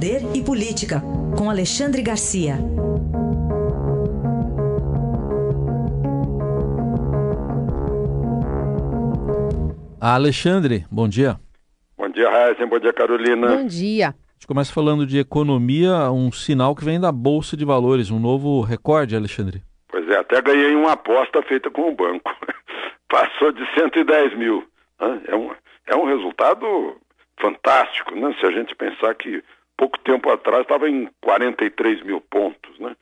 Poder e Política, com Alexandre Garcia. Alexandre, bom dia. Bom dia, Raíssa. Bom dia, Carolina. Bom dia. A gente começa falando de economia, um sinal que vem da Bolsa de Valores, um novo recorde, Alexandre. Pois é, até ganhei uma aposta feita com o banco. Passou de 110 mil. É um, é um resultado fantástico, né? Se a gente pensar que pouco tempo atrás estava em 43 mil pontos, né?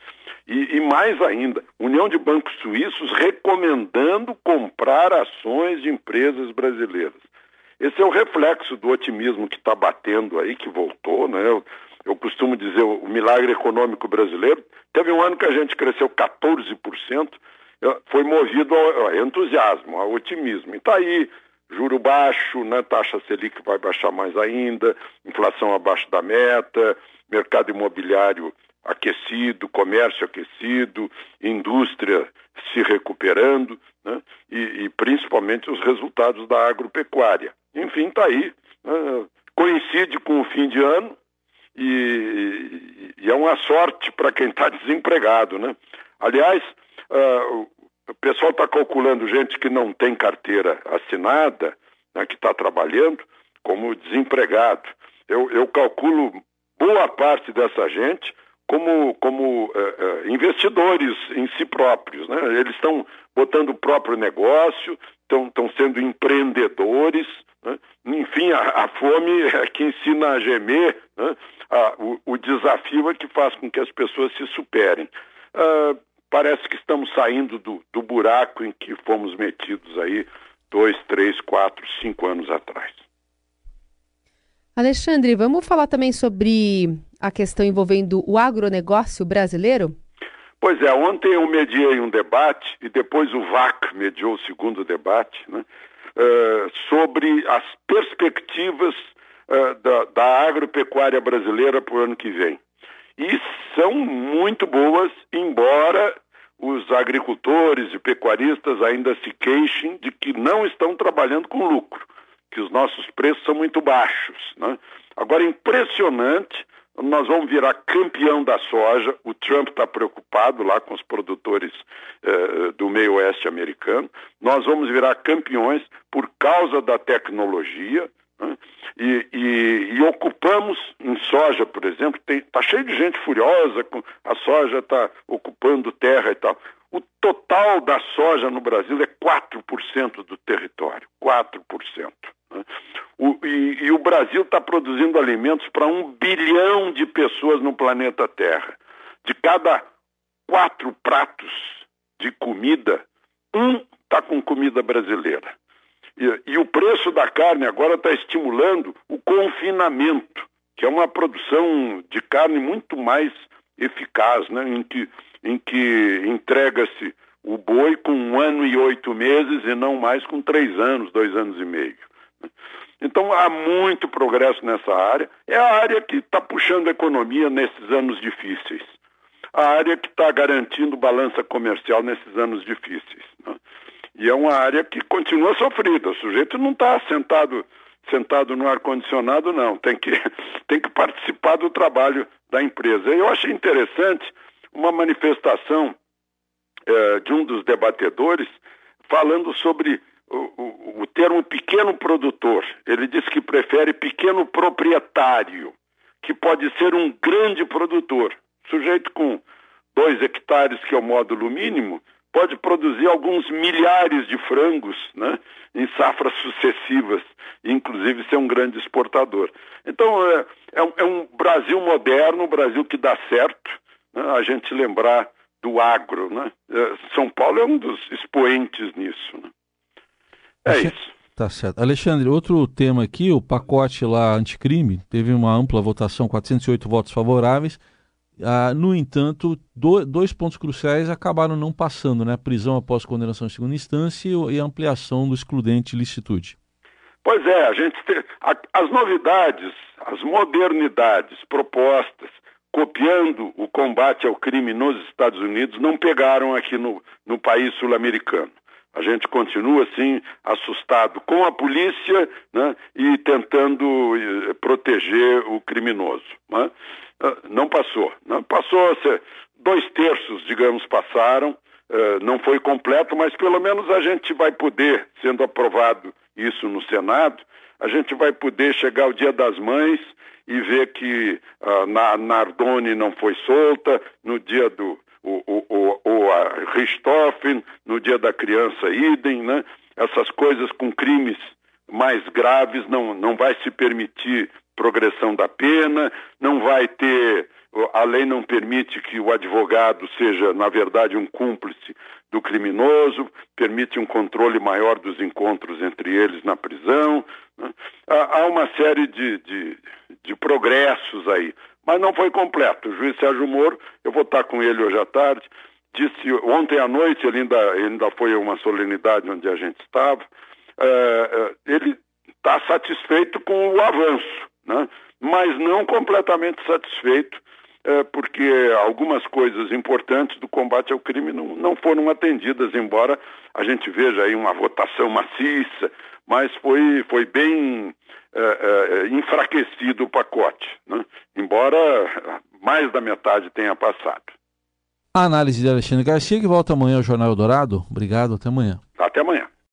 E, e, mais ainda, União de Bancos Suíços recomendando comprar ações de empresas brasileiras. Esse é o reflexo do otimismo que está batendo aí, que voltou, né? Eu, eu costumo dizer, o milagre econômico brasileiro, teve um ano que a gente cresceu 14%, foi movido ao entusiasmo, ao otimismo. E está aí, juro baixo, né? taxa Selic vai baixar mais ainda, inflação abaixo da meta, mercado imobiliário aquecido, comércio aquecido, indústria se recuperando, né? e, e, principalmente os resultados da agropecuária. Enfim, está aí. Né? Coincide com o fim de ano e, e é uma sorte para quem está desempregado. Né? Aliás, uh, o pessoal está calculando gente que não tem carteira assinada, né, que está trabalhando, como desempregado. Eu, eu calculo boa parte dessa gente como, como uh, uh, investidores em si próprios. Né? Eles estão botando o próprio negócio, estão sendo empreendedores. Né? Enfim, a, a, fome é que ensina a gemer, né? a, o, o, desafio é que faz com que as pessoas se superem. Uh, parece que estamos saindo do, do buraco em que fomos metidos aí dois, três, quatro, cinco anos atrás. Alexandre, vamos falar também sobre a questão envolvendo o agronegócio brasileiro? Pois é, ontem eu mediei um debate e depois o VAC mediou o segundo debate né, uh, sobre as perspectivas uh, da, da agropecuária brasileira para o ano que vem. E são muito boas, embora os agricultores e pecuaristas ainda se queixem de que não estão trabalhando com lucro que os nossos preços são muito baixos. Né? Agora, impressionante, nós vamos virar campeão da soja. O Trump está preocupado lá com os produtores eh, do meio oeste americano. Nós vamos virar campeões por causa da tecnologia. Né? E, e, e, ocupamos em soja, por exemplo, está cheio de gente furiosa, com, a soja está ocupando terra e tal. O total da soja no Brasil é 4% do território, 4%. Né? O, e, e o Brasil está produzindo alimentos para um bilhão de pessoas no planeta Terra. De cada quatro pratos de comida, um está com comida brasileira. E, e, o preço da carne agora está estimulando o confinamento, que é uma produção de carne muito mais eficaz, né? em que, em que entrega-se o boi com um ano e oito meses e não mais com três anos, dois anos e meio. Então há muito progresso nessa área. É a área que está puxando a economia nesses anos difíceis. A área que está garantindo balança comercial nesses anos difíceis. Né? E é uma área que continua sofrida. O sujeito não está sentado, sentado no ar-condicionado, não. Tem que, tem que participar do trabalho da empresa. Eu achei interessante uma manifestação eh, de um dos debatedores falando sobre o, o, o termo pequeno produtor. Ele diz que prefere pequeno proprietário, que pode ser um grande produtor. Sujeito com dois hectares, que é o módulo mínimo, pode produzir alguns milhares de frangos né, em safras sucessivas, inclusive ser um grande exportador. Então, é, é, é um Brasil moderno, um Brasil que dá certo, né, a gente lembrar do agro. Né? É, São Paulo é um dos expoentes nisso. Né? É isso. Tá certo. Alexandre, outro tema aqui, o pacote lá anticrime, teve uma ampla votação, 408 votos favoráveis. Ah, no entanto, do, dois pontos cruciais acabaram não passando, né? A prisão após condenação em segunda instância e a ampliação do excludente licitude. Pois é, a gente tem, a, as novidades, as modernidades propostas, copiando o combate ao crime nos Estados Unidos, não pegaram aqui no, no país sul-americano. A gente continua, assim, assustado com a polícia né, e tentando eh, proteger o criminoso. Né? Não passou. Não passou, dois terços, digamos, passaram. Uh, não foi completo, mas pelo menos a gente vai poder, sendo aprovado isso no Senado, a gente vai poder chegar ao Dia das Mães e ver que uh, na Nardoni não foi solta, no dia do o, o, o, o a Richthofen, no dia da criança idem, né? essas coisas com crimes mais graves não, não vai se permitir progressão da pena, não vai ter a lei não permite que o advogado seja, na verdade, um cúmplice do criminoso, permite um controle maior dos encontros entre eles na prisão. Né? Há uma série de, de, de, progressos aí, mas não foi completo. O juiz Sérgio Moro, eu vou estar com ele hoje à tarde, disse ontem à noite, ele ainda, ainda foi uma solenidade onde a gente estava, é, ele está satisfeito com o avanço, né? mas não completamente satisfeito é, porque algumas coisas importantes do combate ao crime não, não foram atendidas, embora a gente veja aí uma votação maciça, mas foi, foi bem é, é, enfraquecido o pacote, né? embora mais da metade tenha passado. A análise de Alexandre Garcia, que volta amanhã ao Jornal Eldorado. Obrigado, até amanhã. Até amanhã.